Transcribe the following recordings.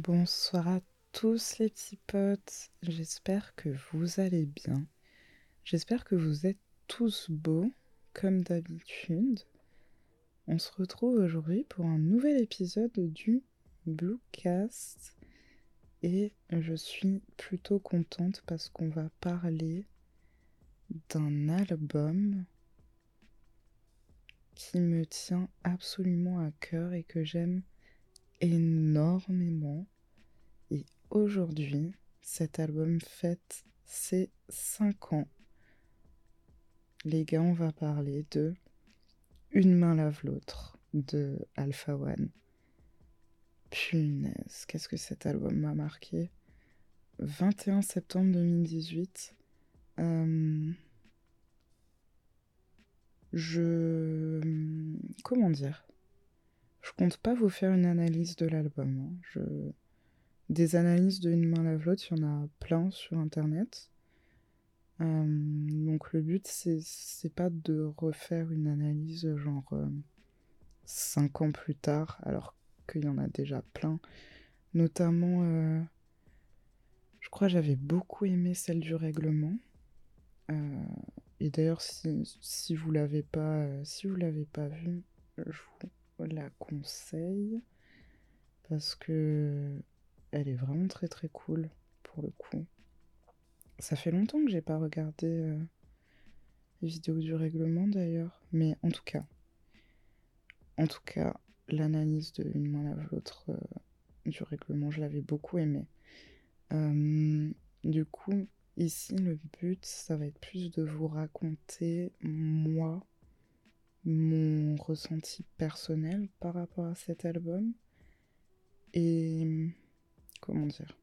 Bonsoir à tous les petits potes, j'espère que vous allez bien. J'espère que vous êtes tous beaux, comme d'habitude. On se retrouve aujourd'hui pour un nouvel épisode du Bluecast. Et je suis plutôt contente parce qu'on va parler d'un album qui me tient absolument à cœur et que j'aime énormément. Et aujourd'hui, cet album fête ses 5 ans. Les gars, on va parler de Une main lave l'autre de Alpha One. Punaise, qu'est-ce que cet album m'a marqué 21 septembre 2018. Euh, je. Comment dire? Je compte pas vous faire une analyse de l'album. Hein. Des analyses d'une main lave l'autre, il y en a plein sur internet. Euh, donc le but, c'est pas de refaire une analyse genre 5 euh, ans plus tard, alors qu'il y en a déjà plein. Notamment, euh, je crois j'avais beaucoup aimé celle du règlement. et d'ailleurs, si, si vous l'avez pas, si vous l'avez pas vue, je vous la conseille parce que elle est vraiment très très cool pour le coup. Ça fait longtemps que j'ai pas regardé euh, les vidéos du règlement d'ailleurs, mais en tout cas, en tout cas, l'analyse de une main lave l'autre euh, du règlement, je l'avais beaucoup aimé. Euh, du coup, ici, le but, ça va être plus de vous raconter moi, mon ressenti personnel par rapport à cet album et comment dire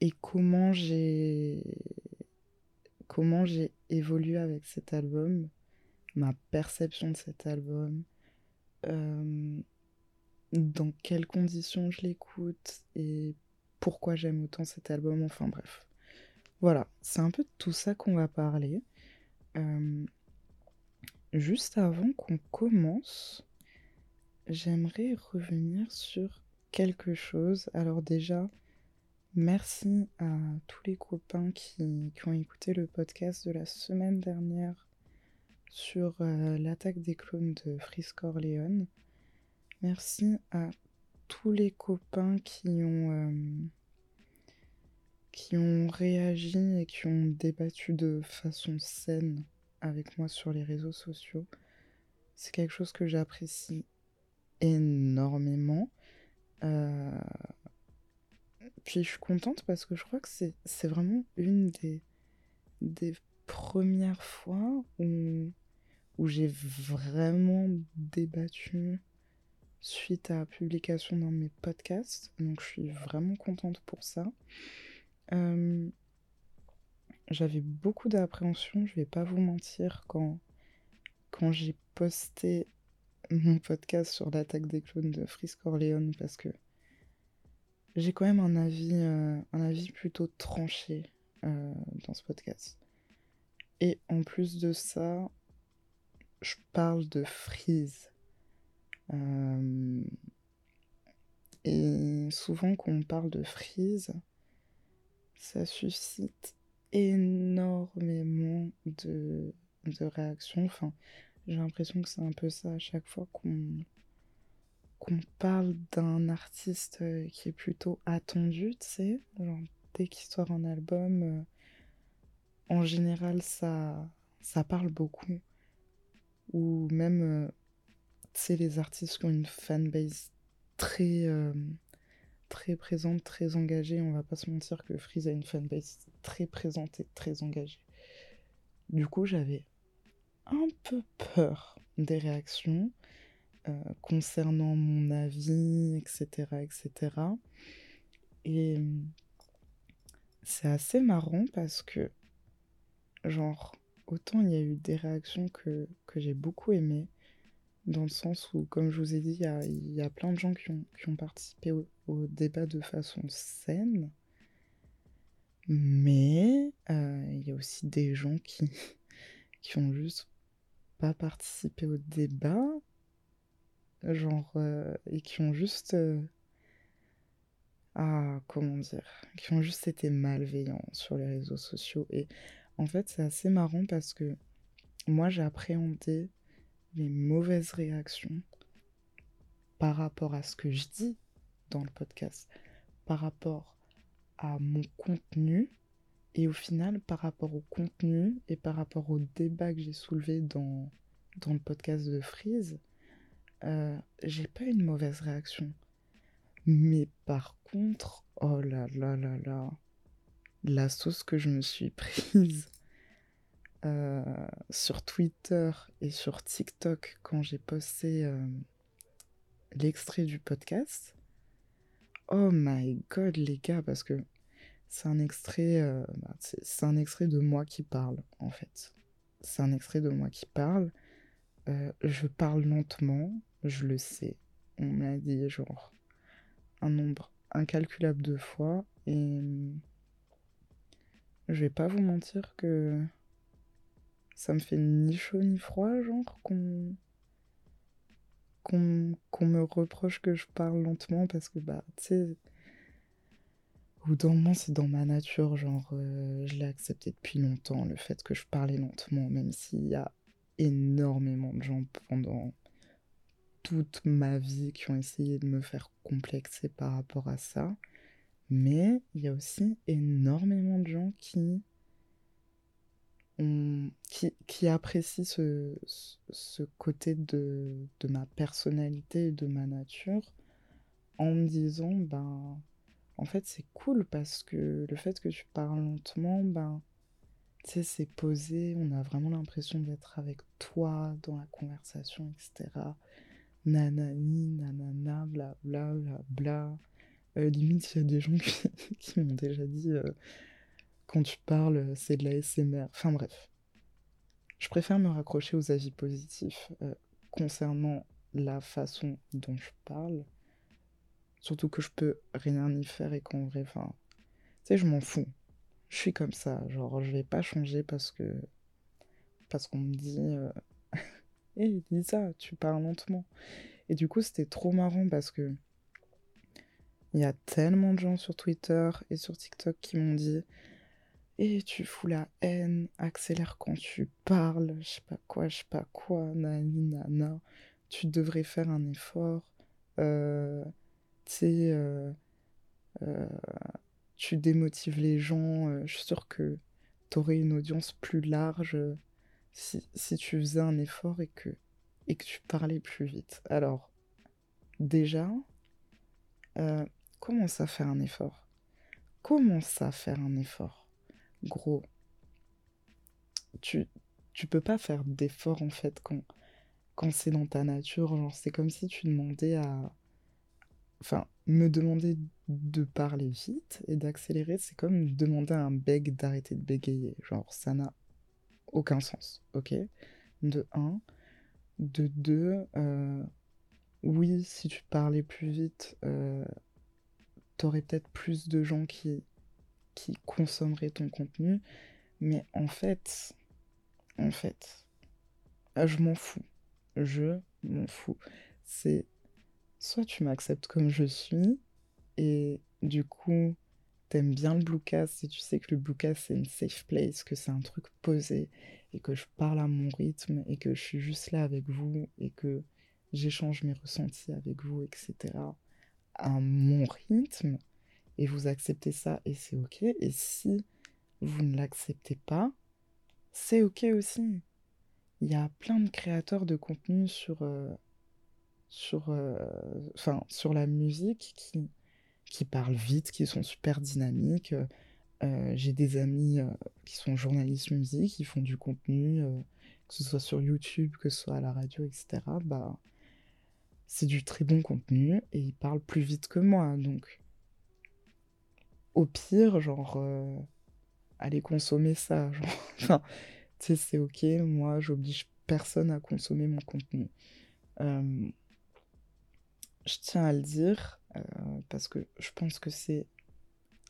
et comment j'ai comment j'ai évolué avec cet album, ma perception de cet album, euh, dans quelles conditions je l'écoute et pourquoi j'aime autant cet album, enfin bref. Voilà, c'est un peu de tout ça qu'on va parler. Euh, juste avant qu'on commence, j'aimerais revenir sur quelque chose. Alors déjà, Merci à tous les copains qui, ont écouté le podcast de la semaine dernière sur euh, l'attaque des clones de Friscore Léon. Merci à tous les copains qui ont, euh, qui ont réagi et qui ont débattu de façon saine avec moi sur les réseaux sociaux. C'est quelque chose que j'apprécie énormément. Euh, puis je suis contente parce que je crois que c'est vraiment une des, des premières fois où, où j'ai vraiment débattu suite à la publication dans mes podcasts. Donc je suis vraiment contente pour ça. Euh, j'avais beaucoup d'appréhension, je vais pas vous mentir, quand, quand j'ai posté mon podcast sur l'attaque des clones de Frisk Orléans parce que j'ai quand même un avis, euh, un avis plutôt tranché euh, dans ce podcast. Et en plus de ça, je parle de Freeze. Euh, et souvent quand on parle de Freeze, ça suscite énormément de, de réactions. Enfin, j'ai l'impression que c'est un peu ça à chaque fois qu'on parle d'un artiste euh, qui est plutôt attendu, tu sais, genre dès qu'il sort un album, euh, en général ça, ça parle beaucoup. Ou même, euh, tu sais, les artistes qui ont une fanbase très, très présente, très engagée. On va pas se mentir que Freeze a une fanbase très présente et très engagée. Du coup, j'avais un peu peur des réactions. Euh, concernant mon avis, etc. etc. Et c'est assez marrant parce que, genre, autant il y a eu des réactions que, que j'ai beaucoup aimées, dans le sens où, comme je vous ai dit, il y a, plein de gens qui ont, qui ont participé débat de façon saine. Mais euh, il y a aussi des gens qui, qui ont juste pas participé au débat genre, euh, et qui ont juste euh, ah, comment dire, qui ont juste été malveillants sur les réseaux sociaux. Et en fait, c'est assez marrant parce que moi, j'ai appréhendé les mauvaises réactions par rapport à ce que je dis dans le podcast, par rapport à mon contenu et au final par rapport au contenu et par rapport au débat que j'ai soulevé dans, dans le podcast de Freeze, euh, j'ai pas une mauvaise réaction. Mais par contre, oh là là là là, la sauce que je me suis prise euh, sur Twitter et sur TikTok quand j'ai posté euh, l'extrait du podcast. Oh my god, les gars, parce que c'est un extrait, euh, bah, c'est un extrait de moi qui parle, en fait. C'est un extrait de moi qui parle. je parle lentement, je le sais. On m'a dit genre un nombre incalculable de fois et je vais pas vous mentir que ça me fait ni chaud ni froid, genre qu'on qu'on me reproche que je parle lentement parce que bah tu sais dans moment c'est dans ma nature genre euh, je l'ai accepté depuis longtemps le fait que je parlais lentement même s'il y a énormément de gens pendant toute ma vie qui ont essayé de me faire complexer par rapport à ça. Mais il y a aussi énormément de gens qui, ont, qui, apprécient ce, ce côté de, de, ma personnalité et de ma nature en me disant, ben, en fait, c'est cool parce que le fait que tu parles lentement, ben, tu sais, c'est posé, on a vraiment l'impression d'être avec toi dans la conversation, etc nanani, nanana, bla bla bla bla. Euh, limite, il y a des gens qui, m'ont déjà dit euh, quand tu parles, c'est de la SMR. Enfin bref. Je préfère me raccrocher aux avis positifs euh, concernant la façon dont je parle. Surtout que je peux rien y faire et qu'en vrai, enfin, tu sais, je m'en fous. Je suis comme ça. Genre, je vais pas changer parce que. Parce qu'on me dit. Hé, dis ça, tu parles lentement. Et du coup, c'était trop marrant parce que il y a tellement de gens sur Twitter et sur TikTok qui m'ont dit Et tu fous la haine, accélère quand tu parles, je sais pas quoi, je sais pas quoi, nani, nana, tu devrais faire un effort. Euh, tu sais, euh, euh, tu démotives les gens, je suis sûre que t'aurais une audience plus large si, tu faisais un effort et que, et que tu parlais plus vite. Alors, déjà, commence à faire un effort? Commence à faire un effort? Gros, tu, tu peux pas faire d'effort en fait quand, quand c'est dans ta nature. Genre, c'est comme si tu demandais à. Enfin, me demander de parler vite et d'accélérer, c'est comme demander à un beg d'arrêter de bégayer. Genre, ça n'a aucun sens, ok? De 1. De 2, euh, oui, si tu parlais plus vite, euh, t'aurais peut-être plus de gens qui, qui consommeraient ton contenu, mais en fait, en fait, ah, je m'en fous. Je m'en fous. C'est soit tu m'acceptes comme je suis, et du coup, t'aimes bien le Bluecast, et tu sais que le Bluecast c'est une safe place, que c'est un truc posé et que je parle à mon rythme et que je suis juste là avec vous et que j'échange mes ressentis avec vous, etc. à mon rythme et vous acceptez ça et c'est ok. Et si vous ne l'acceptez pas, c'est ok aussi. Il y a plein de créateurs de contenu sur, euh, sur, euh, sur la musique qui qui parlent vite, qui sont super dynamiques. Euh, j'ai des amis qui sont journalistes musique, qui font du contenu, que ce soit sur YouTube, que ce soit à la radio, etc. Bah, c'est du très bon contenu et ils parlent plus vite que moi. Donc, au pire, genre, allez consommer ça. Genre. tu sais, c'est ok, moi, j'oblige personne à consommer mon contenu. je tiens à le dire, euh, parce que je pense que c'est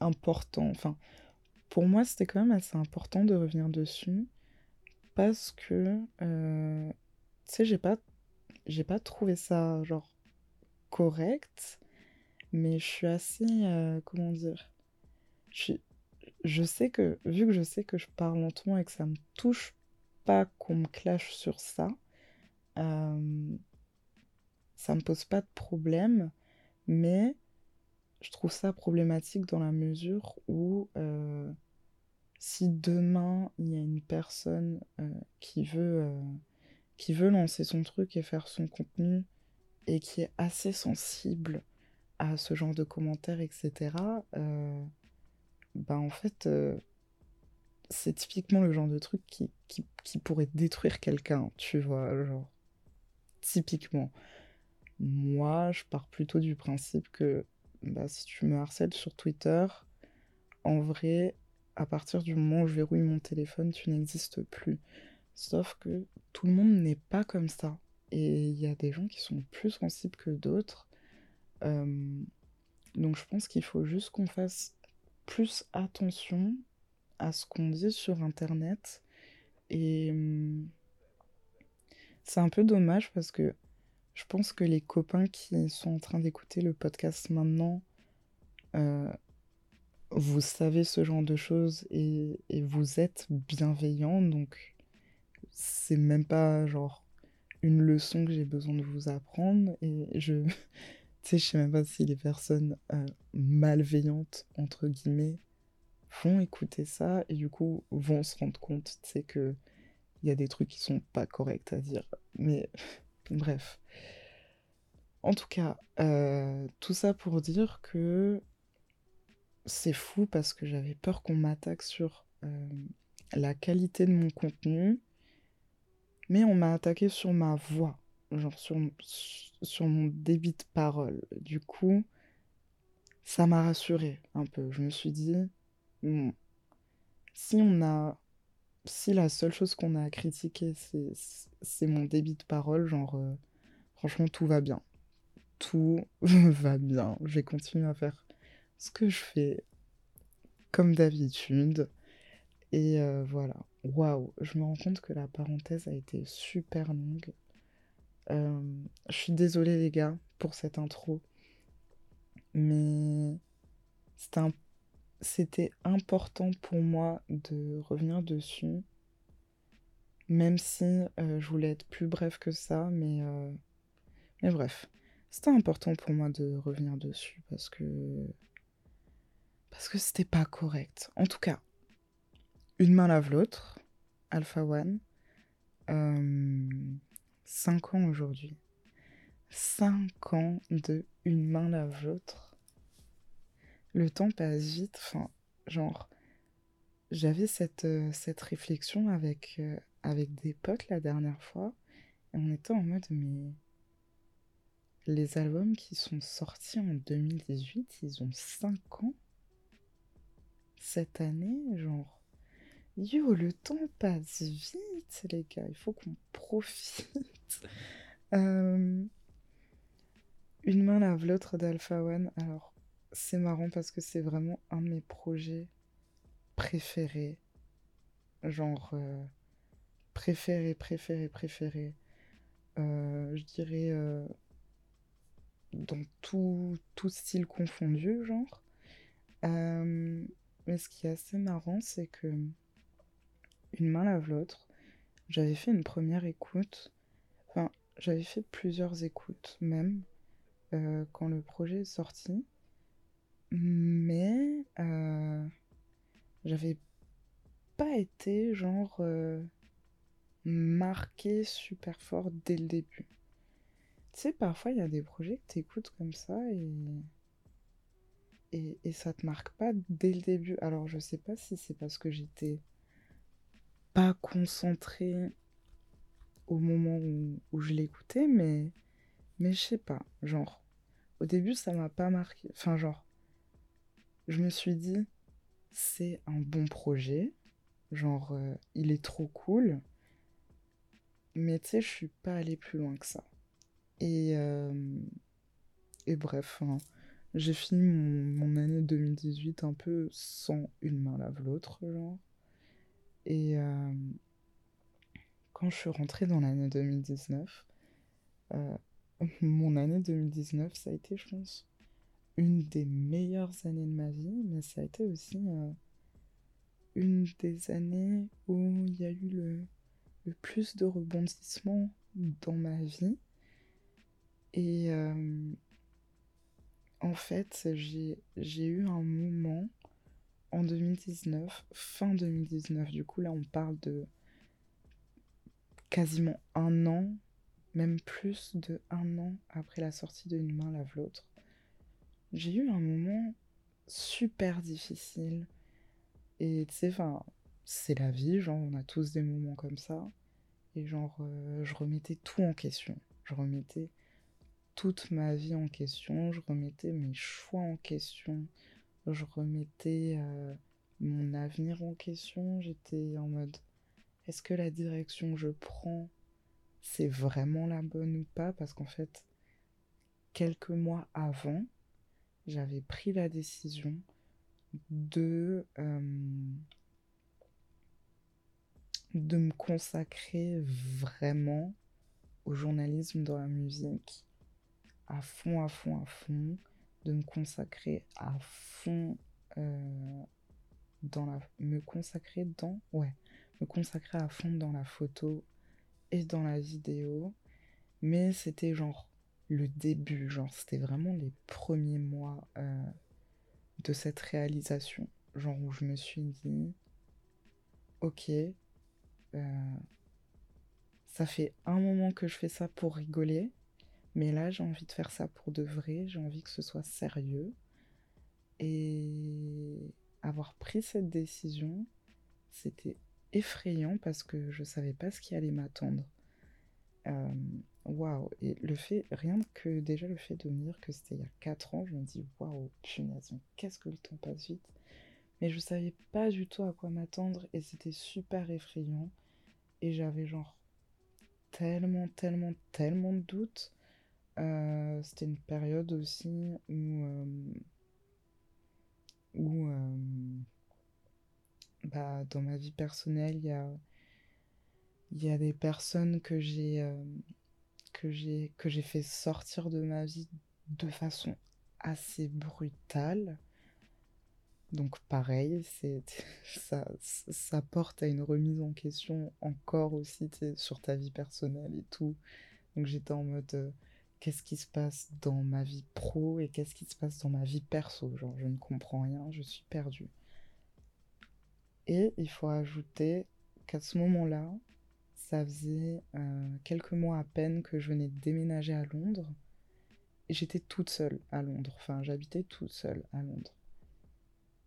important. Enfin, pour moi, c'était quand même assez important de revenir dessus parce que, euh, tu sais, j'ai pas, j'ai pas trouvé ça genre correct Mais je suis assez. euh, comment dire je, sais que, vu que je sais que je parle lentement et que ça me touche pas qu'on me clash sur ça, euh, ça me pose pas de problème. Mais je trouve ça problématique dans la mesure où euh, si demain il y a une personne euh, qui veut, euh, qui veut lancer son truc et faire son contenu et qui est assez sensible à ce genre de commentaires, etc., bah en fait, euh, c'est typiquement le genre de truc qui, qui, pourrait détruire quelqu'un, tu vois, genre, typiquement. Moi, je pars plutôt du principe que bah, si tu me harcèles sur Twitter, en vrai, à partir du moment où je verrouille mon téléphone, tu n'existes plus. Sauf que tout le monde n'est pas comme ça. Et il y a des gens qui sont plus sensibles que d'autres. Euh, donc je pense qu'il faut juste qu'on fasse plus attention à ce qu'on dit sur Internet. Et hum, c'est un peu dommage parce que je pense que les copains qui sont en train d'écouter le podcast maintenant, euh, vous savez ce genre de choses et, vous êtes bienveillants. Donc c'est même pas genre une leçon que j'ai besoin de vous apprendre. Et je, tu sais, je sais même pas si les personnes euh, malveillantes, entre guillemets, vont écouter ça et du coup vont se rendre compte, tu sais, que il y a des trucs qui sont pas corrects à dire. Mais bref. En tout cas, euh, tout ça pour dire que c'est fou parce que j'avais peur qu'on m'attaque sur euh, la qualité de mon contenu, mais on m'a attaqué sur ma voix, genre sur, mon débit de parole. Du coup, ça m'a rassurée un peu. Je me suis dit, bon, si on a, si la seule chose qu'on a à critiquer, c'est, c'est mon débit de parole, genre, euh, franchement, tout va bien. Tout va bien. Je vais continuer à faire ce que je fais comme d'habitude. Et euh, voilà. Waouh, je me rends compte que la parenthèse a été super longue. Euh, je suis désolée les gars pour cette intro, mais c'était important pour moi de revenir dessus, même si euh, je voulais être plus bref que ça, mais, euh, mais bref, c'était important pour moi de revenir dessus parce que parce que c'était pas correct. En tout cas, une main lave l'autre, Alpha One, euh, 5 ans aujourd'hui. 5 ans de une main lave l'autre. Le temps passe vite, enfin, genre, j'avais cette, euh, cette réflexion avec, euh, avec des potes la dernière fois, et on était en mode, mais les albums qui sont sortis en 2018, ils ont 5 ans? Cette année, genre. Yo, le temps passe vite, les gars, il faut qu'on profite. Euh, Une main lave l'autre d'Alpha One. Alors, c'est marrant parce que c'est vraiment un de mes projets préférés. Genre, euh, préféré, préféré, préféré. Euh, je dirais dans tout, tout style confondu, genre. Mais ce qui est assez marrant, c'est que une main lave l'autre. J'avais fait une première écoute. Enfin, j'avais fait plusieurs écoutes même euh, quand le projet est sorti. Mais euh, j'avais pas été genre euh, marqué super fort dès le début. Tu sais, parfois il y a des projets que t'écoutes comme ça et, et, et ça te marque pas dès le début. Alors je sais pas si c'est parce que j'étais pas concentrée au moment où, je l'écoutais, mais, mais je sais pas. Genre, au début ça m'a pas marqué. Enfin, genre, je me suis dit, c'est un bon projet. Genre, euh, il est trop cool. Mais tu sais, je suis pas allée plus loin que ça. Et, euh, bref, hein, j'ai fini mon, mon année 2018 un peu sans une main lave l'autre, genre. Et euh, quand je suis rentrée dans l'année 2019, euh, mon année 2019, ça a été, je pense, une des meilleures années de ma vie, mais ça a été aussi euh, une des années où il y a eu le, le plus de rebondissements dans ma vie. Et en fait, j'ai eu un moment en 2019, fin 2019, du coup là on parle de quasiment un an, même plus de un an après la sortie de Une main lave l'autre. J'ai eu un moment super difficile. Et tu sais, enfin, c'est la vie, genre on a tous des moments comme ça. Et genre, euh, je remettais tout en question. Je remettais toute ma vie en question, je remettais mes choix en question, je remettais euh, mon avenir en question. J'étais en mode, est-ce que la direction que je prends, c'est vraiment la bonne ou pas? Parce qu'en fait, quelques mois avant, j'avais pris la décision de, euh, de me consacrer vraiment au journalisme dans la musique, à fond, à fond, à fond, de me consacrer à fond euh, dans la... me consacrer dans... ouais, me consacrer à fond dans la photo et dans la vidéo, mais c'était genre le début, genre c'était vraiment les premiers mois euh, de cette réalisation, genre où je me suis dit, ok, euh, ça fait un moment que je fais ça pour rigoler, mais là j'ai envie de faire ça pour de vrai, j'ai envie que ce soit sérieux. Et avoir pris cette décision, c'était effrayant parce que je savais pas ce qui allait m'attendre. Euh, waouh! Et le fait, rien que déjà le fait de me dire que c'était il y a 4 ans, je me dis waouh, punaise, qu'est-ce que le temps passe vite. Mais je savais pas du tout à quoi m'attendre et c'était super effrayant. Et j'avais genre tellement, tellement, tellement de doutes. Euh, c'était une période aussi où, euh, où bah, dans ma vie personnelle, il y a, y a des personnes que j'ai euh, que j'ai que j'ai fait sortir de ma vie de façon assez brutale. Donc pareil, c'est ça, ça porte à une remise en question encore aussi sur ta vie personnelle et tout. Donc j'étais en mode euh, qu'est-ce qui se passe dans ma vie pro et qu'est-ce qui se passe dans ma vie perso? Genre je ne comprends rien, je suis perdue. Et il faut ajouter qu'à ce moment-là, ça faisait euh, quelques mois à peine que je venais de déménager à Londres. J'étais toute seule à Londres. Enfin, j'habitais toute seule à Londres.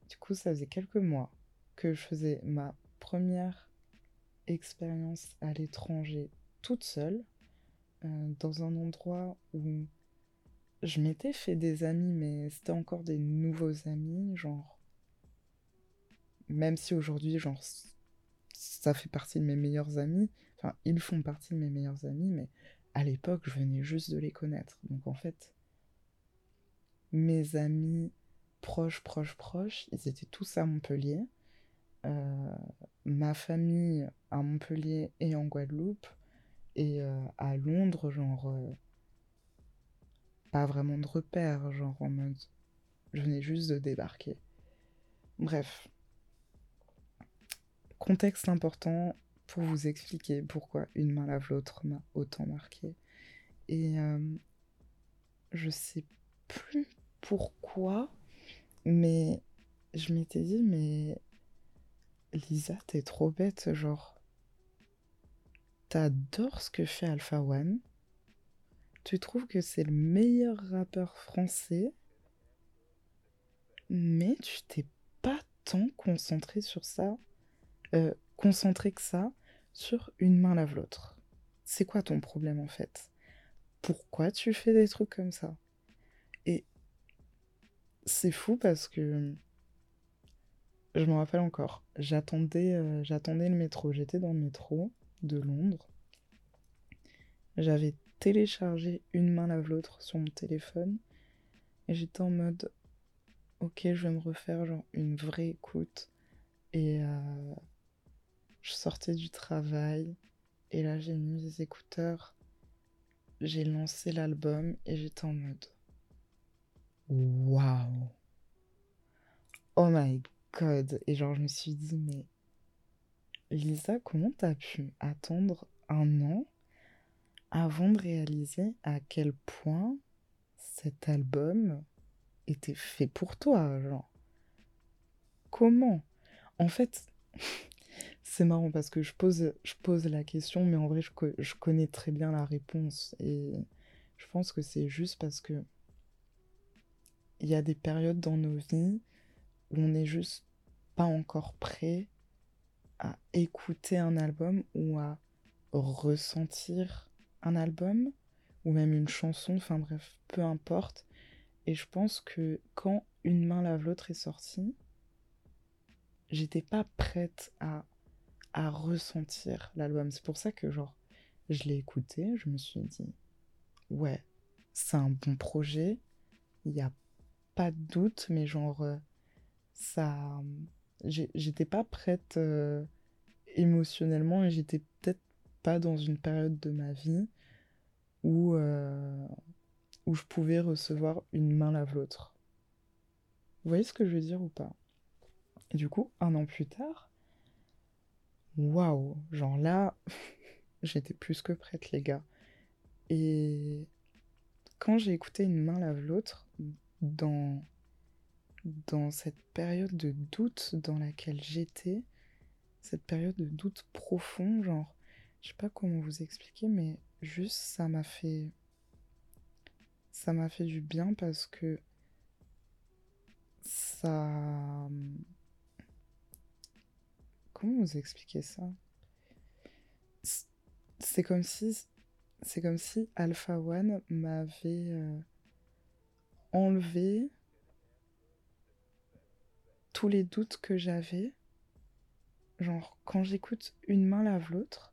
Du coup, ça faisait quelques mois que je faisais ma première expérience à l'étranger toute seule, euh, dans un endroit où je m'étais fait des amis, mais c'était encore des nouveaux amis, genre même si aujourd'hui, genre, ça fait partie de mes meilleurs amis, enfin, ils font partie de mes meilleurs amis, mais à l'époque, je venais juste de les connaître. Donc en fait, mes amis proches, proches, proches, ils étaient tous à Montpellier. Euh, ma famille à Montpellier et en Guadeloupe. Et euh, à Londres, genre, euh, pas vraiment de repères, genre en mode, je venais juste de débarquer. Bref, Contexte important pour vous expliquer pourquoi une main lave l'autre m'a autant marqué. Et euh, je sais plus pourquoi, mais je m'étais dit, mais Lisa, t'es trop bête, genre. T'adores ce que fait Alpha One. Tu trouves que c'est le meilleur rappeur français, mais tu t'es pas tant concentré sur ça euh, concentré que ça sur une main lave l'autre. C'est quoi ton problème en fait? Pourquoi tu fais des trucs comme ça? Et c'est fou parce que je me rappelle encore, j'attendais euh, j'attendais le métro, j'étais dans le métro de Londres. J'avais téléchargé une main lave l'autre sur mon téléphone et j'étais en mode ok je vais me refaire genre une vraie écoute et euh, je sortais du travail et là j'ai mis les écouteurs, j'ai lancé l'album et j'étais en mode waouh. Oh my god. Et genre, je me suis dit, mais Lisa, comment t'as pu attendre un an avant de réaliser à quel point cet album était fait pour toi, genre? Comment? En fait, c'est marrant parce que je pose, la question, mais en vrai, je, je connais très bien la réponse. Et je pense que c'est juste parce que il y a des périodes dans nos vies où on n'est juste pas encore prêt à écouter un album ou à ressentir un album ou même une chanson, enfin bref, peu importe. Et je pense que quand Une main lave l'autre est sortie, j'étais pas prête à, à ressentir l'album. C'est pour ça que, genre, je l'ai écouté, je me suis dit, ouais, c'est un bon projet, il n'y a pas de doute, mais genre, euh, ça. J'étais pas prête euh, émotionnellement et j'étais peut-être pas dans une période de ma vie où, euh, où je pouvais recevoir une main lave l'autre. Vous voyez ce que je veux dire ou pas? Et du coup, un an plus tard, waouh, genre là, j'étais plus que prête, les gars. Et quand j'ai écouté Une main lave l'autre, dans, dans cette période de doute dans laquelle j'étais, cette période de doute profond, genre, je sais pas comment vous expliquer, mais juste ça m'a fait ça m'a fait du bien parce que ça comment vous expliquer ça? C'est comme si c'est comme si Alpha One m'avait euh, enlevé tous les doutes que j'avais genre quand j'écoute une main lave l'autre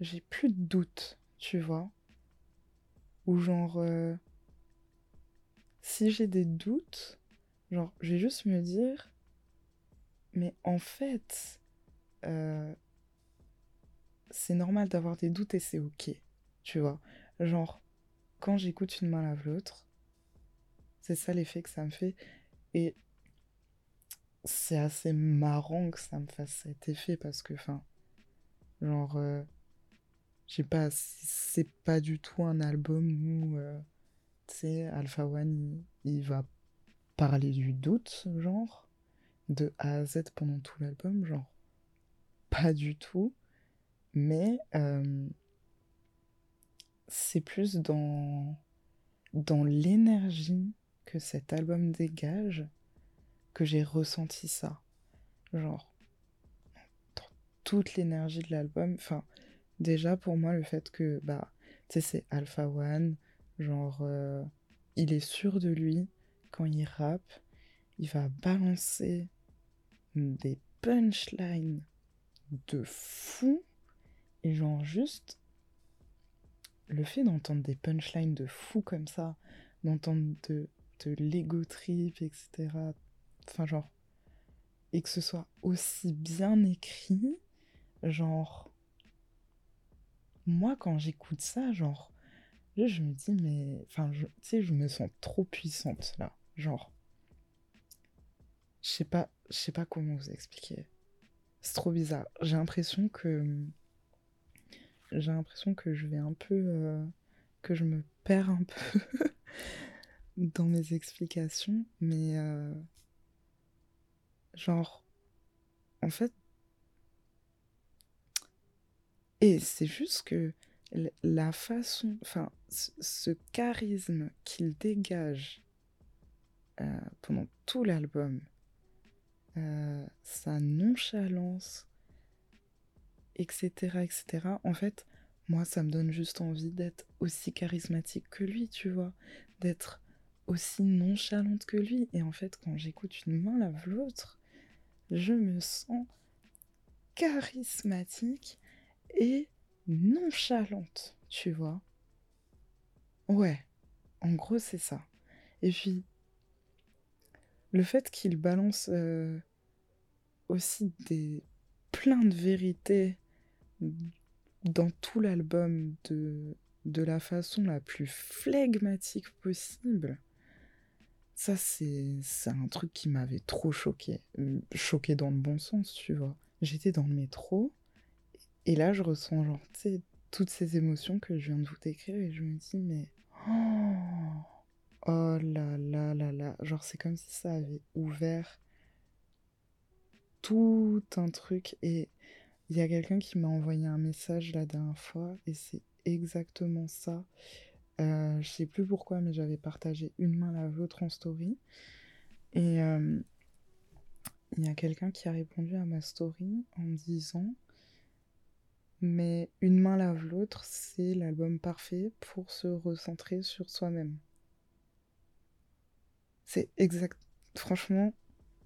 j'ai plus de doutes tu vois ou genre euh, si j'ai des doutes, genre, je vais juste me dire, mais en fait, euh, c'est normal d'avoir des doutes et c'est ok, tu vois. Genre, quand j'écoute une main lave l'autre, c'est ça l'effet que ça me fait. Et c'est assez marrant que ça me fasse cet effet parce que, enfin, genre, euh, je sais pas, c'est pas du tout un album où. Euh, sais, Alpha One, il, va parler du doute, genre, de A à Z pendant tout l'album, genre, pas du tout. Mais euh, c'est plus dans, dans l'énergie que cet album dégage que j'ai ressenti ça. Genre, dans toute l'énergie de l'album, enfin, déjà pour moi, le fait que, bah, tu sais, c'est Alpha One, Genre, euh, il est sûr de lui quand il rappe, il va balancer des punchlines de fou. Et genre, juste le fait d'entendre des punchlines de fou comme ça, d'entendre de, de l'ego trip, etc. Enfin, genre, et que ce soit aussi bien écrit, genre, moi quand j'écoute ça, genre, je me dis, mais. Enfin, tu sais, je me sens trop puissante là. Genre. Je sais pas, je sais pas comment vous expliquer. C'est trop bizarre. J'ai l'impression que. J'ai l'impression que je vais un peu. Euh, que je me perds un peu dans mes explications. Mais. Euh, genre. En fait. Et c'est juste que la façon, enfin, ce charisme qu'il dégage euh, pendant tout l'album, euh, sa nonchalance, etc., etc., en fait, moi, ça me donne juste envie d'être aussi charismatique que lui, tu vois, d'être aussi nonchalante que lui. Et en fait, quand j'écoute une main lave l'autre, je me sens charismatique et nonchalante, tu vois. Ouais, en gros, c'est ça. Et puis, le fait qu'il balance euh, aussi des plein de vérités dans tout l'album de, de la façon la plus flegmatique possible, Ça, c'est un truc qui m'avait trop choqué. Choqué dans le bon sens, tu vois. J'étais dans le métro, et là, je ressens, genre, tu sais, toutes ces émotions que je viens de vous décrire, et je me dis, mais. Oh, oh là là là là. Genre, c'est comme si ça avait ouvert tout un truc. Et il y a quelqu'un qui m'a envoyé un message la dernière fois, et c'est exactement ça. Euh, je sais plus pourquoi, mais j'avais partagé une main la vôtre en story. Et euh, il y a quelqu'un qui a répondu à ma story en me disant Mais une main lave l'autre, c'est l'album parfait pour se recentrer sur soi-même. C'est exact. Franchement,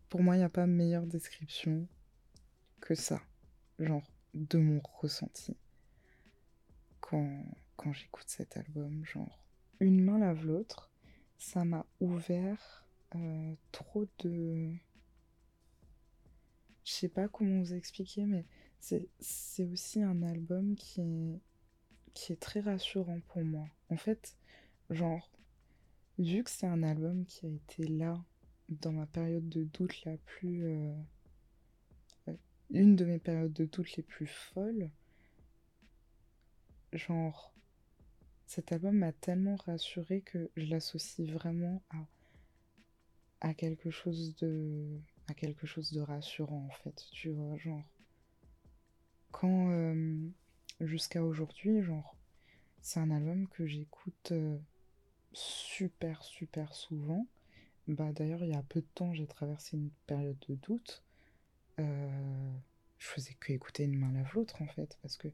pour moi, il n'y a pas meilleure description que ça. Genre, de mon ressenti. Quand, quand j'écoute cet album, genre une main lave l'autre, ça m'a ouvert euh, trop de... Je sais pas comment vous expliquer, mais c'est aussi un album qui est, qui est très rassurant pour moi. En fait, genre, vu que c'est un album qui a été là dans ma période de doute la plus... Euh, euh, une de mes périodes de doute les plus folles, genre cet album m'a tellement rassurée que je l'associe vraiment à, quelque chose de à quelque chose de rassurant en fait tu vois genre quand euh, jusqu'à aujourd'hui genre c'est un album que j'écoute euh, super super souvent. Bah d'ailleurs il y a peu de temps j'ai traversé une période de doute. Euh, je faisais que écouter une main lave l'autre en fait parce que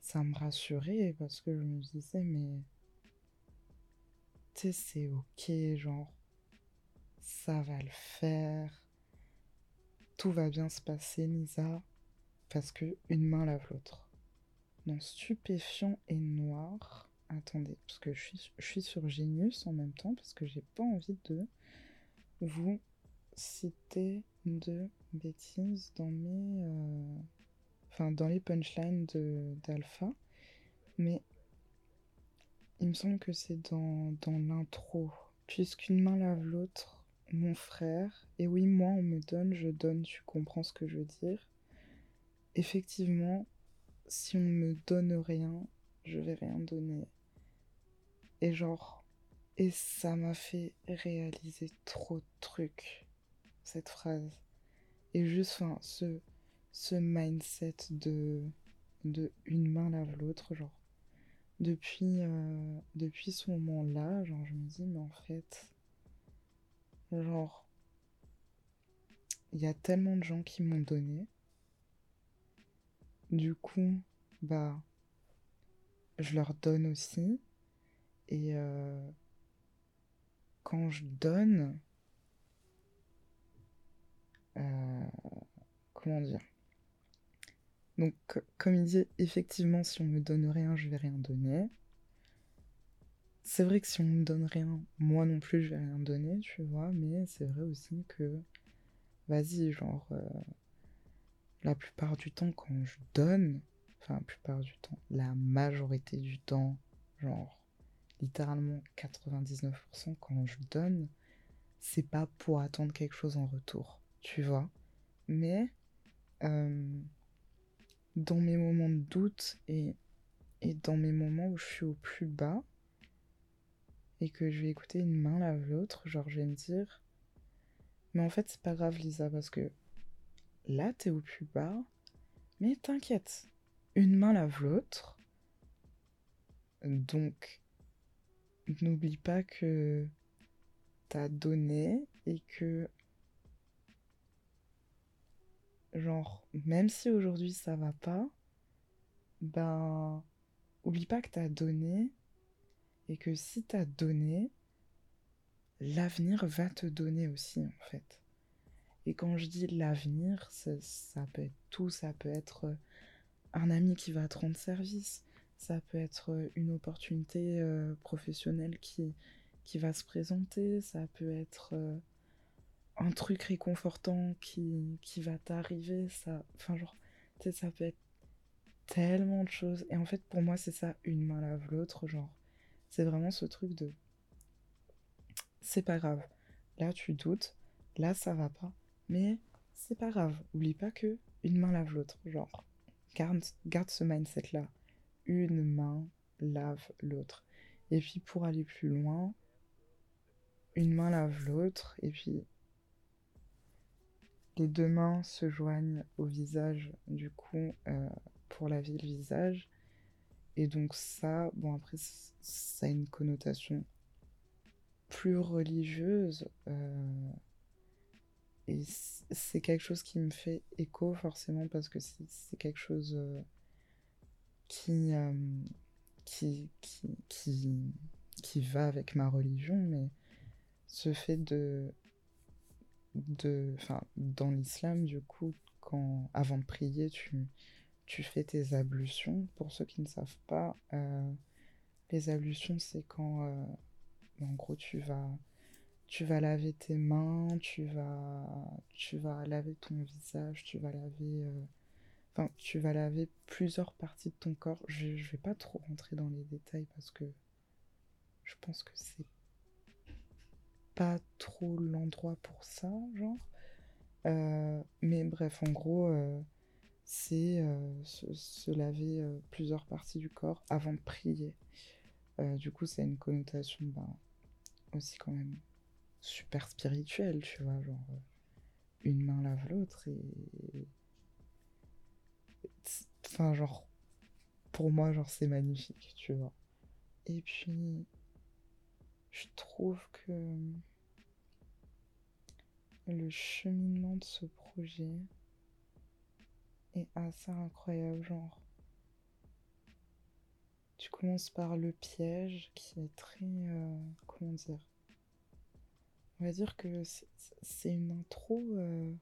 ça me rassurait parce que je me disais, mais. Tu sais, c'est ok, genre. Ça va le faire. Tout va bien se passer, Nisa. Parce que une main lave l'autre. Dans Stupéfiant et Noir. Attendez, parce que je suis, je suis sur Genius en même temps, parce que j'ai pas envie de vous citer de bêtises dans mes. Euh, dans les punchlines d'Alpha, mais il me semble que c'est dans, dans l'intro. Puisqu'une main lave l'autre, mon frère, et oui, moi on me donne, je donne, tu comprends ce que je veux dire. Effectivement, si on me donne rien, je vais rien donner. Et genre, et ça m'a fait réaliser trop de trucs, cette phrase. Et juste, enfin, ce, ce mindset de, une main lave l'autre, genre. Depuis, euh, depuis ce moment-là, genre, je me dis, mais en fait, genre, il y a tellement de gens qui m'ont donné. Du coup, bah, je leur donne aussi. Et euh, quand je donne, euh, comment dire? Donc, comme il dit, effectivement, si on me donne rien, je vais rien donner. C'est vrai que si on me donne rien, moi non plus, je vais rien donner, tu vois, mais c'est vrai aussi que, vas-y, genre, euh, la plupart du temps, quand je donne, enfin, la plupart du temps, la majorité du temps, genre, littéralement 99% quand je donne, c'est pas pour attendre quelque chose en retour, tu vois. Mais, euh, dans mes moments de doute et, dans mes moments où je suis au plus bas et que je vais écouter une main lave l'autre, genre je vais me dire mais en fait c'est pas grave Lisa parce que là t'es au plus bas mais t'inquiète une main lave l'autre donc n'oublie pas que t'as donné et que Genre, même si aujourd'hui ça va pas, ben, oublie pas que t'as donné et que si t'as donné, l'avenir va te donner aussi en fait. Et quand je dis l'avenir, ça, ça, peut être tout, ça peut être un ami qui va te rendre service, ça peut être une opportunité euh, professionnelle qui, qui va se présenter, ça peut être euh, un truc réconfortant qui, qui va t'arriver, ça, enfin genre, tu sais, ça peut être tellement de choses. Et en fait, pour moi, c'est ça, une main lave l'autre, genre, c'est vraiment ce truc de, c'est pas grave. là tu doutes, là ça va pas, mais c'est pas grave. Oublie pas que une main lave l'autre. Genre, garde, garde ce mindset-là. Une main lave l'autre. Et puis pour aller plus loin, une main lave l'autre, et puis les deux mains se joignent au visage, du coup, euh, pour laver le visage. Et donc ça, bon après, ça a une connotation plus religieuse. Euh, et c'est quelque chose qui me fait écho forcément parce que c'est quelque chose euh, qui, qui, qui, qui, qui va avec ma religion, mais ce fait de de enfin dans l'islam du coup quand avant de prier tu tu fais tes ablutions. Pour ceux qui ne savent pas euh, les ablutions c'est quand euh, en gros tu vas tu vas laver tes mains tu vas tu vas laver ton visage tu vas laver euh, tu vas laver plusieurs parties de ton corps. Je, je vais pas trop rentrer dans les détails parce que je pense que c'est pas trop l'endroit pour ça, genre. Euh, mais bref, en gros, euh, c'est euh, se, laver plusieurs parties du corps avant de prier. du coup, c'est une connotation ben, aussi quand même super spirituelle, tu vois, genre une main lave l'autre et... Enfin, genre, pour moi, genre, c'est magnifique, tu vois. Et puis, je trouve que le cheminement de ce projet est assez incroyable, genre. Tu commences par le piège qui est très... Euh, comment dire? On va dire que c'est une intro... Euh,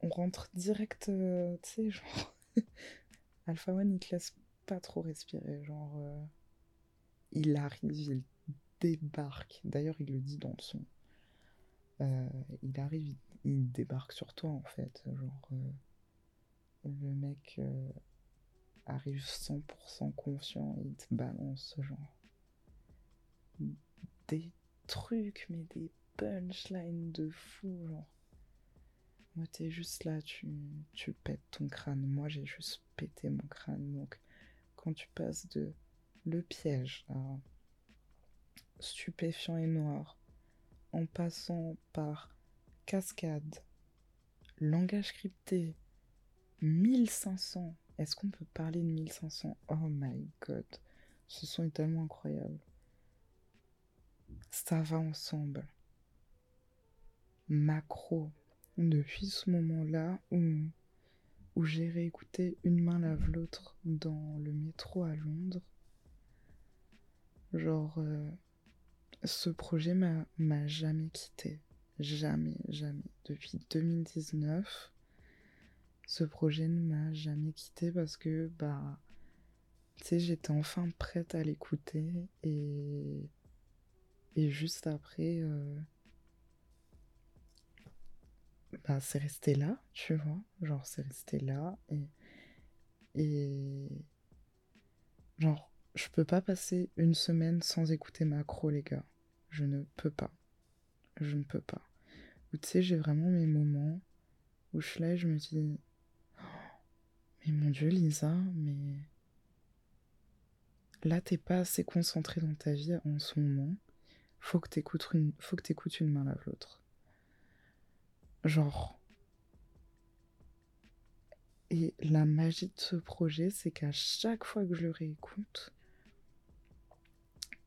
on rentre direct, euh, tu sais, genre... Alpha One, il te laisse pas trop respirer, genre... il arrive, il débarque. D'ailleurs, il le dit dans son. Euh, il arrive, il, débarque sur toi en fait. Genre, euh, le mec euh, arrive 100% confiant il te balance, genre, des trucs, mais des punchlines de fou, genre. Moi, t'es juste là, tu, tu pètes ton crâne. Moi, j'ai juste pété mon crâne. Donc, quand tu passes de le piège stupéfiant et noir, en passant par cascade, langage crypté, 1500. Est-ce qu'on peut parler de 1500 Oh my god, ce son est tellement incroyable. Ça va ensemble. Macro. Depuis ce moment-là où, où j'ai réécouté Une main lave l'autre dans le métro à Londres, genre, euh, ce projet m'a jamais quitté. Jamais, jamais. Depuis 2019, ce projet ne m'a jamais quitté parce que, bah, tu sais, j'étais enfin prête à l'écouter et, et juste après, euh, bah, c'est resté là, tu vois. Genre, c'est resté là et, et, genre, je peux pas passer une semaine sans écouter Macro, les gars. Je ne peux pas. Je ne peux pas. Ou tu sais, j'ai vraiment mes moments où je suis là je me dis oh, Mais mon Dieu, Lisa, mais. Là, t'es pas assez concentré dans ta vie en ce moment. Faut que t'écoutes une, écoutes une main à l'autre. Genre. Et la magie de ce projet, c'est qu'à chaque fois que je le réécoute,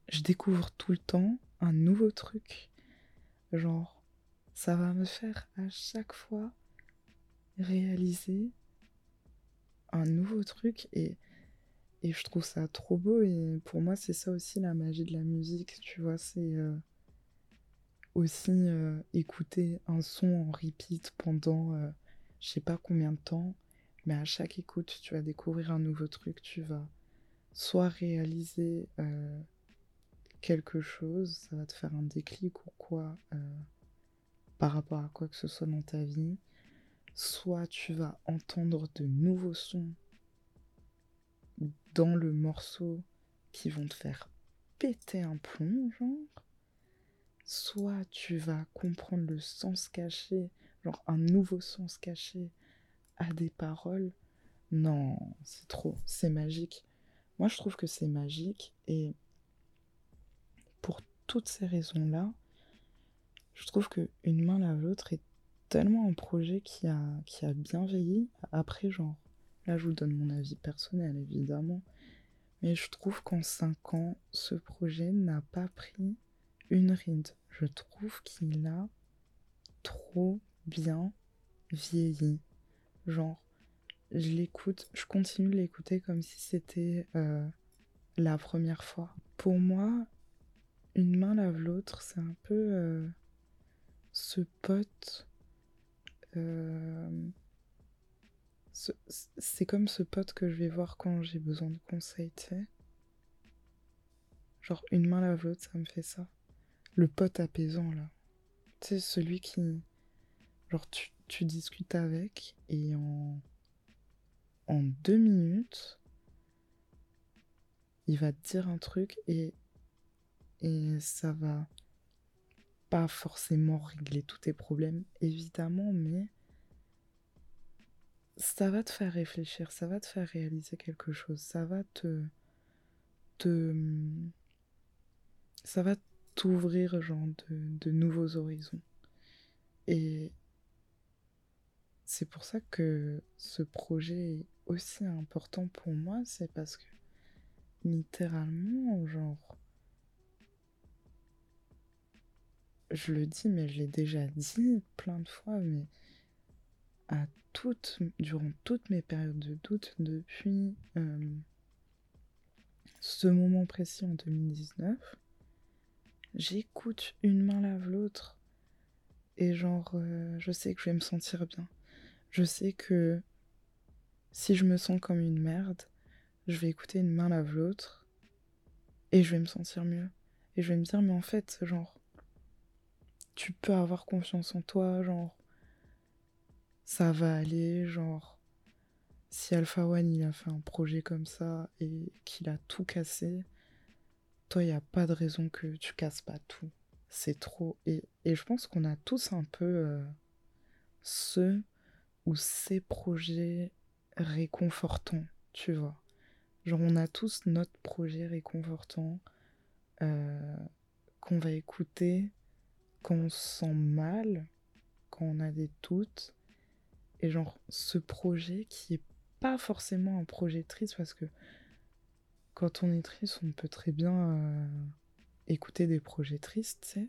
je découvre tout le temps un nouveau truc. Genre, ça va me faire à chaque fois réaliser un nouveau truc et, et je trouve ça trop beau et pour moi c'est ça aussi la magie de la musique, tu vois, c'est euh, aussi euh, écouter un son en repeat pendant euh, je sais pas combien de temps, mais à chaque écoute tu vas découvrir un nouveau truc, tu vas soit réaliser quelque chose, ça va te faire un déclic ou quoi euh, par rapport à quoi que ce soit dans ta vie. Soit tu vas entendre de nouveaux sons dans le morceau qui vont te faire péter un plomb, genre. soit tu vas comprendre le sens caché, genre un nouveau sens caché à des paroles. Non, c'est trop, c'est magique. Moi, je trouve que c'est magique et toutes ces raisons-là, je trouve que Une main lave l'autre est tellement un projet qui a, qui a bien vieilli. Après, genre, là, je vous donne mon avis personnel, évidemment. Mais je trouve qu'en 5 ans, ce projet n'a pas pris une ride. Je trouve qu'il a trop bien vieilli. Genre, je l'écoute, je continue de l'écouter comme si c'était euh, la première fois. Pour moi, une main lave l'autre, c'est un peu euh, ce pote. Euh, c'est comme ce pote que je vais voir quand j'ai besoin de conseils, tu sais. Genre, une main lave l'autre, ça me fait ça. Le pote apaisant, là. Tu sais, celui qui. Genre, tu, discutes avec et en. En deux minutes, il va te dire un truc et. Et ça va pas forcément régler tous tes problèmes, évidemment, mais ça va te faire réfléchir, ça va te faire réaliser quelque chose, ça va te. te ça va t'ouvrir, genre, de, de nouveaux horizons. Et c'est pour ça que ce projet est aussi important pour moi, c'est parce que littéralement, genre, je le dis, mais je l'ai déjà dit plein de fois, mais à toutes, durant toutes mes périodes de doute, depuis euh, ce moment précis en 2019, j'écoute une main lave l'autre et genre, euh, je sais que je vais me sentir bien. Je sais que si je me sens comme une merde, je vais écouter une main lave l'autre et je vais me sentir mieux. Et je vais me dire, mais en fait, genre, tu peux avoir confiance en toi, genre, ça va aller, genre, si Alpha One il a fait un projet comme ça et qu'il a tout cassé, toi, il n'y a pas de raison que tu casses pas tout. C'est trop. Et, je pense qu'on a tous un peu euh, ce ou ces projets réconfortants, tu vois. Genre, on a tous notre projet réconfortant euh, qu'on va écouter quand on se sent mal, quand on a des doutes. Et genre, ce projet qui est pas forcément un projet triste parce que quand on est triste, on peut très bien euh, écouter des projets tristes, tu sais.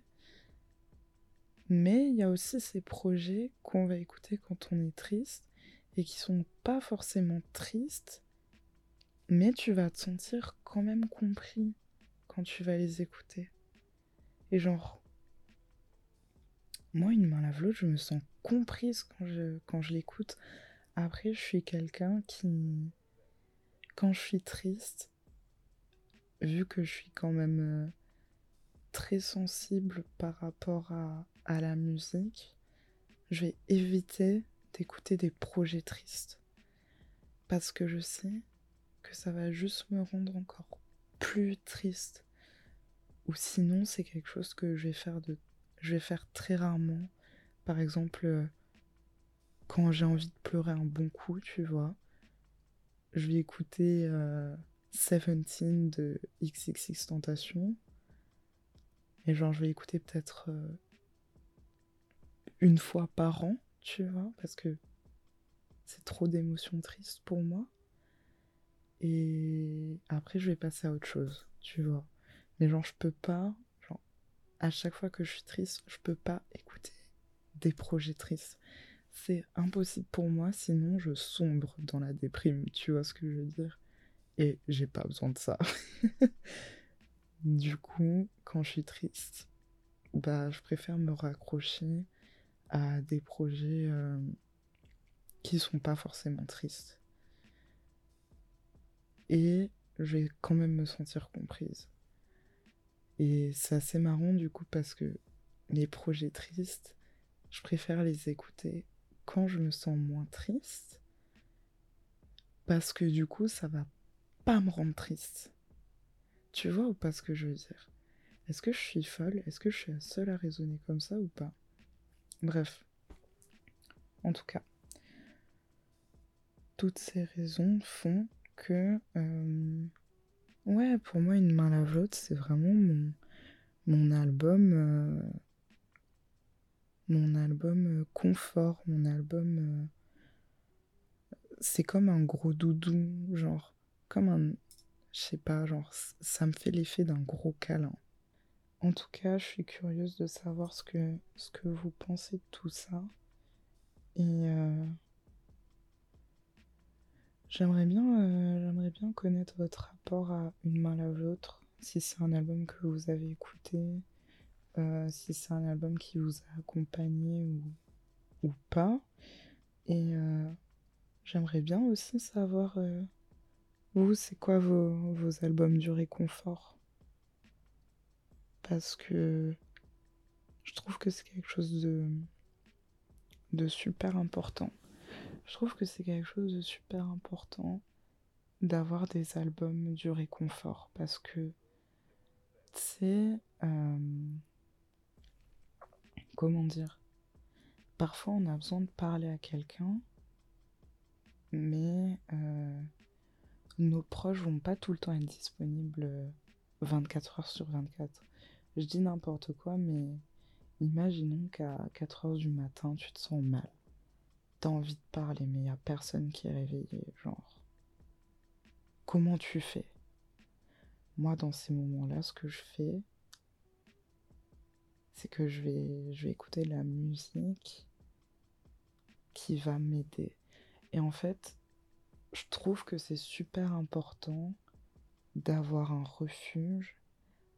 Mais il y a aussi ces projets qu'on va écouter quand on est triste et qui sont pas forcément tristes, mais tu vas te sentir quand même compris quand tu vas les écouter. Et genre, moi, une main lave l'autre, je me sens comprise quand je, quand je l'écoute. Après, je suis quelqu'un qui, quand je suis triste, vu que je suis quand même euh, très sensible par rapport à, à la musique, je vais éviter d'écouter des projets tristes. Parce que je sais que ça va juste me rendre encore plus triste. Ou sinon, c'est quelque chose que je vais faire de je vais faire très rarement. Par exemple, euh, quand j'ai envie de pleurer un bon coup, tu vois, je vais écouter euh, Seventeen de XXX Tentation. Et genre, je vais écouter peut-être euh, une fois par an, tu vois, parce que c'est trop d'émotions tristes pour moi. Et après, je vais passer à autre chose, tu vois. Mais genre, je peux pas, à chaque fois que je suis triste, je peux pas écouter des projets tristes. C'est impossible pour moi, sinon je sombre dans la déprime, tu vois ce que je veux dire? Et j'ai pas besoin de ça. du coup, quand je suis triste, bah, je préfère me raccrocher à des projets euh, qui sont pas forcément tristes. Et je vais quand même me sentir comprise. Et c'est assez marrant du coup parce que les projets tristes, je préfère les écouter quand je me sens moins triste. Parce que du coup, ça va pas me rendre triste. Tu vois ou pas ce que je veux dire? Est-ce que je suis folle? Est-ce que je suis la seule à raisonner comme ça ou pas? Bref. En tout cas, toutes ces raisons font que... Euh, ouais, pour moi, Une main lave l'autre, c'est vraiment mon, mon album... Euh, mon album euh, confort, mon album... c'est comme un gros doudou, genre. Comme un... Je sais pas, genre, ça me fait l'effet d'un gros câlin. En tout cas, je suis curieuse de savoir ce que, ce que vous pensez de tout ça. Et euh, j'aimerais bien, euh, bien connaître votre rapport à Une main lave l'autre, si c'est un album que vous avez écouté, euh, si c'est un album qui vous a accompagné ou, ou pas. Et j'aimerais bien aussi savoir, vous, c'est quoi vos, vos albums du réconfort? Parce que je trouve que c'est quelque chose de, de super important. Je trouve que c'est quelque chose de super important d'avoir des albums du réconfort parce que c'est euh, comment dire parfois on a besoin de parler à quelqu'un mais euh, nos proches vont pas tout le temps être disponibles 24 heures sur 24 je dis n'importe quoi, mais imaginons qu'à 4 heures du matin, tu te sens mal. T'as envie de parler, mais il a personne qui est réveillé. Genre, comment tu fais? Moi, dans ces moments-là, ce que je fais, c'est que je vais, je vais écouter la musique qui va m'aider. Et en fait, je trouve que c'est super important d'avoir un refuge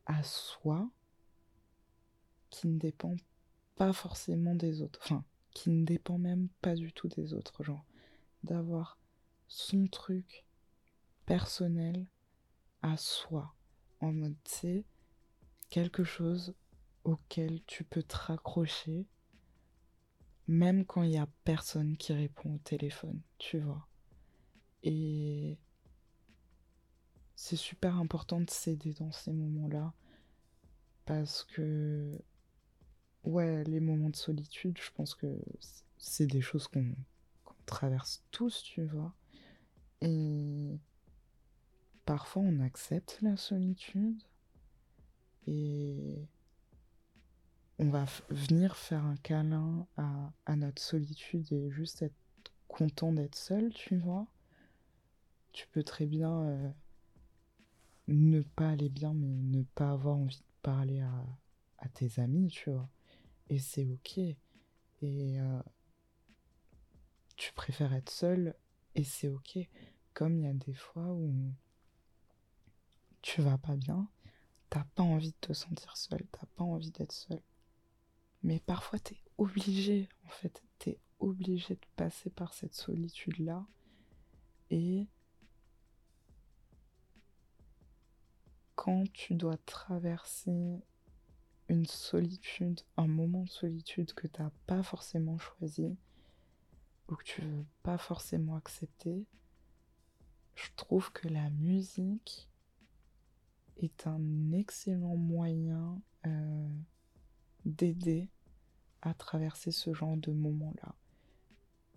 à soi qui ne dépend pas forcément des autres. Enfin, qui ne dépend même pas du tout des autres. Genre, d'avoir son truc personnel à soi. En mode, c'est quelque chose auquel tu peux te raccrocher, même quand il n'y a personne qui répond au téléphone, tu vois. Et c'est super important de s'aider dans ces moments-là parce que ouais, les moments de solitude, je pense que c'est des choses qu'on traverse tous, tu vois. Et parfois on accepte la solitude et on va venir faire un câlin à, notre solitude et juste être content d'être seul, tu vois. Tu peux très bien euh, ne pas aller bien, mais ne pas avoir envie de parler à tes amis, tu vois et c'est ok. Et euh, tu préfères être seul et c'est ok. Comme il y a des fois où tu vas pas bien, t'as pas envie de te sentir seul, t'as pas envie d'être seul. Mais parfois t'es obligé, en fait, t'es obligé de passer par cette solitude-là. Et quand tu dois traverser une solitude, un moment de solitude que tu n'as pas forcément choisi ou que tu veux pas forcément accepter, je trouve que la musique est un excellent moyen euh, d'aider à traverser ce genre de moment-là.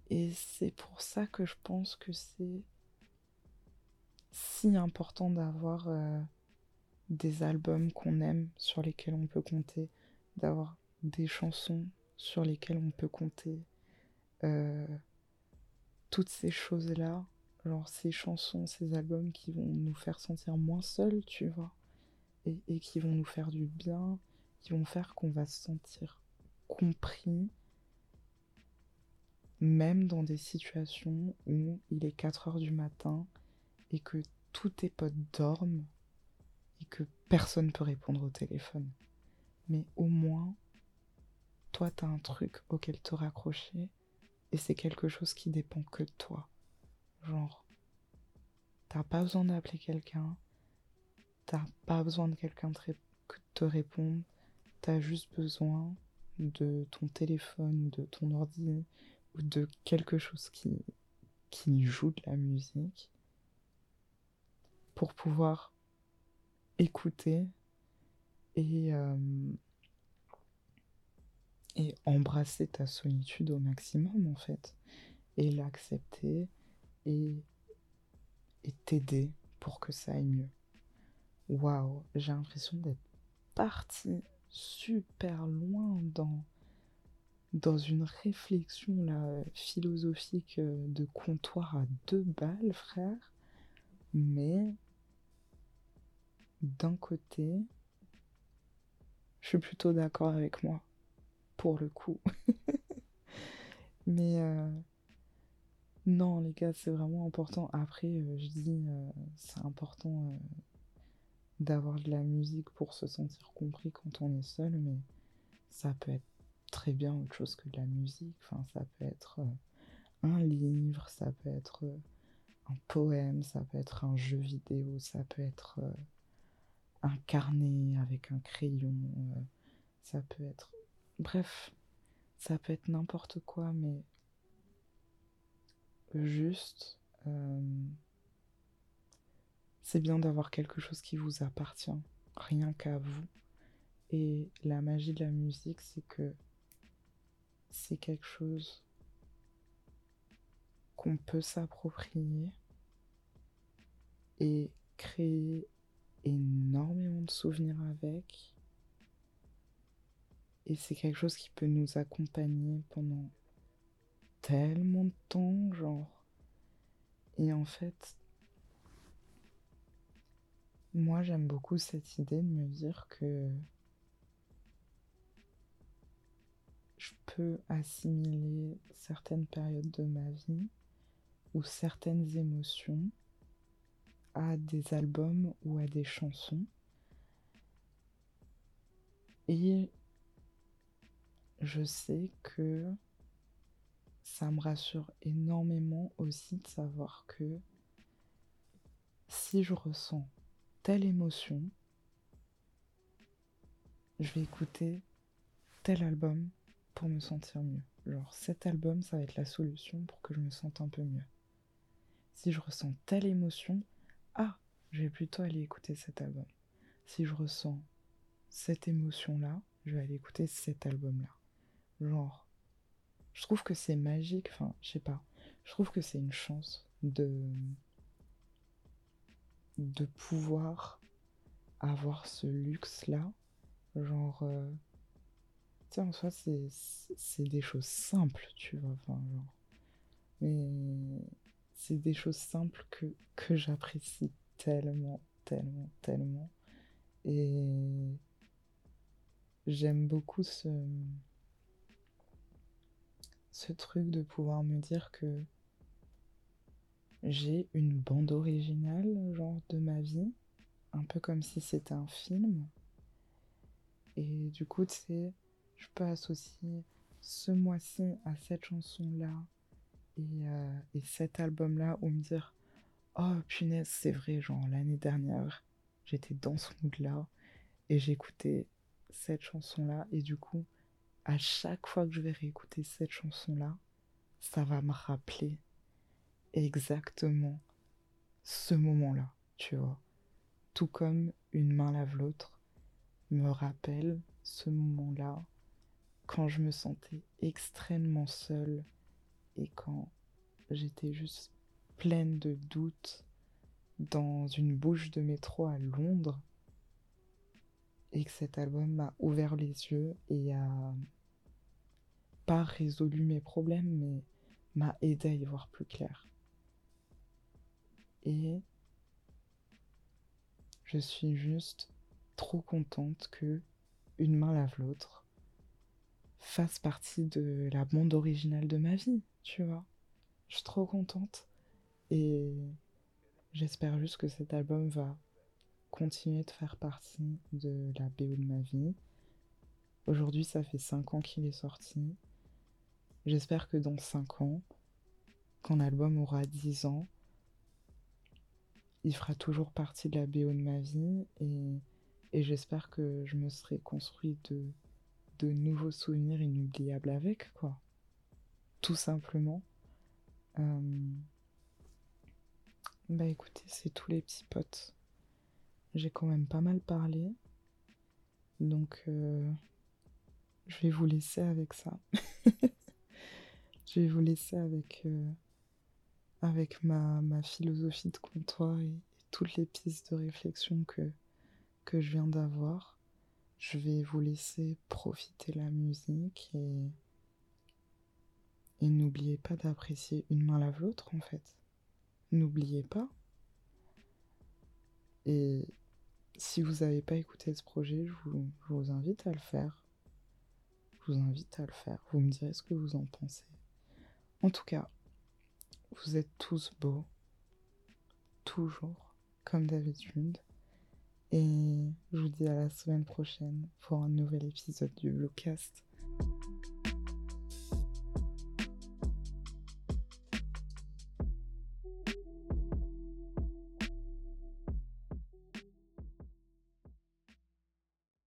Et c'est pour ça que je pense que c'est si important d'avoir euh, des albums qu'on aime, sur lesquels on peut compter, d'avoir des chansons sur lesquelles on peut compter. Euh, toutes ces choses-là, genre ces chansons, ces albums qui vont nous faire sentir moins seuls, tu vois, et, qui vont nous faire du bien, qui vont faire qu'on va se sentir compris, même dans des situations où il est 4 heures du matin et que tous tes potes dorment que personne peut répondre au téléphone. Mais au moins, toi, t'as un truc auquel te raccrocher et c'est quelque chose qui dépend que de toi. Genre, t'as pas besoin d'appeler quelqu'un, t'as pas besoin de quelqu'un te, te répondre, t'as juste besoin de ton téléphone ou de ton ordi ou de quelque chose qui, qui joue de la musique pour pouvoir écouter Et, euh, et embrasser ta solitude au maximum en fait. Et l'accepter et, et t'aider pour que ça aille mieux. Waouh, j'ai l'impression d'être partie super loin dans, dans une réflexion là, philosophique euh, de comptoir à deux balles, frère. Mais d'un côté, je suis plutôt d'accord avec moi, pour le coup. Mais euh, non, les gars, c'est vraiment important. Après, euh, je dis, c'est important d'avoir de la musique pour se sentir compris quand on est seul, mais ça peut être très bien autre chose que de la musique. Enfin, ça peut être euh, un livre, ça peut être euh, un poème, ça peut être un jeu vidéo, ça peut être euh, un carnet avec un crayon, ça peut être... Bref, ça peut être n'importe quoi, mais juste c'est bien d'avoir quelque chose qui vous appartient, rien qu'à vous. Et la magie de la musique, c'est que c'est quelque chose qu'on peut s'approprier et créer énormément de souvenirs avec. Et c'est quelque chose qui peut nous accompagner pendant tellement de temps, genre. Et en fait, moi, j'aime beaucoup cette idée de me dire que je peux assimiler certaines périodes de ma vie ou certaines émotions à des albums ou à des chansons. Et je sais que ça me rassure énormément aussi de savoir que si je ressens telle émotion, je vais écouter tel album pour me sentir mieux. Genre cet album, ça va être la solution pour que je me sente un peu mieux. Si je ressens telle émotion, ah, je vais plutôt aller écouter cet album. Si je ressens cette émotion-là, je vais aller écouter cet album-là. Genre, je trouve que c'est magique, enfin, je sais pas. Je trouve que c'est une chance de de pouvoir avoir ce luxe-là. Genre, euh, tu sais, en soi, c'est des choses simples, tu vois. Enfin, genre. Mais c'est des choses simples que, j'apprécie tellement, tellement, tellement. Et j'aime beaucoup ce, truc de pouvoir me dire que j'ai une bande originale, genre de ma vie, un peu comme si c'était un film. Et du coup, tu je peux associer ce mois-ci à cette chanson-là et, euh, et, cet album-là, ou me dire, oh punaise, c'est vrai, genre l'année dernière, j'étais dans ce mood-là et j'écoutais cette chanson-là, et du coup, à chaque fois que je vais réécouter cette chanson-là, ça va me rappeler exactement ce moment-là, tu vois. Tout comme une main lave l'autre, me rappelle ce moment-là quand je me sentais extrêmement seule et quand j'étais juste pleine de doutes dans une bouche de métro à Londres et que cet album m'a ouvert les yeux et a pas résolu mes problèmes mais m'a aidé à y voir plus clair. Et je suis juste trop contente que une main lave l'autre fasse partie de la bande originale de ma vie, tu vois. Je suis trop contente et j'espère juste que cet album va continuer de faire partie de la BO de ma vie. Aujourd'hui, ça fait 5 ans qu'il est sorti. J'espère que dans 5 ans, quand l'album aura 10 ans, il fera toujours partie de la BO de ma vie et, et j'espère que je me serai construit de, de nouveaux souvenirs inoubliables avec, quoi. Tout simplement. Euh, bah écoutez, c'est tous les petits potes. J'ai quand même pas mal parlé. Donc, euh, je vais vous laisser avec ça. je vais vous laisser avec, euh, avec ma, philosophie de comptoir et, toutes les pistes de réflexion que, que je viens d'avoir. Je vais vous laisser profiter la musique et, et n'oubliez pas d'apprécier une main lave l'autre en fait. N'oubliez pas. Et si vous n'avez pas écouté ce projet, je vous, vous, invite à le faire. Je vous invite à le faire. Vous me direz ce que vous en pensez. En tout cas, vous êtes tous beaux. Toujours. Comme d'habitude. Et je vous dis à la semaine prochaine pour un nouvel épisode du Bluecast.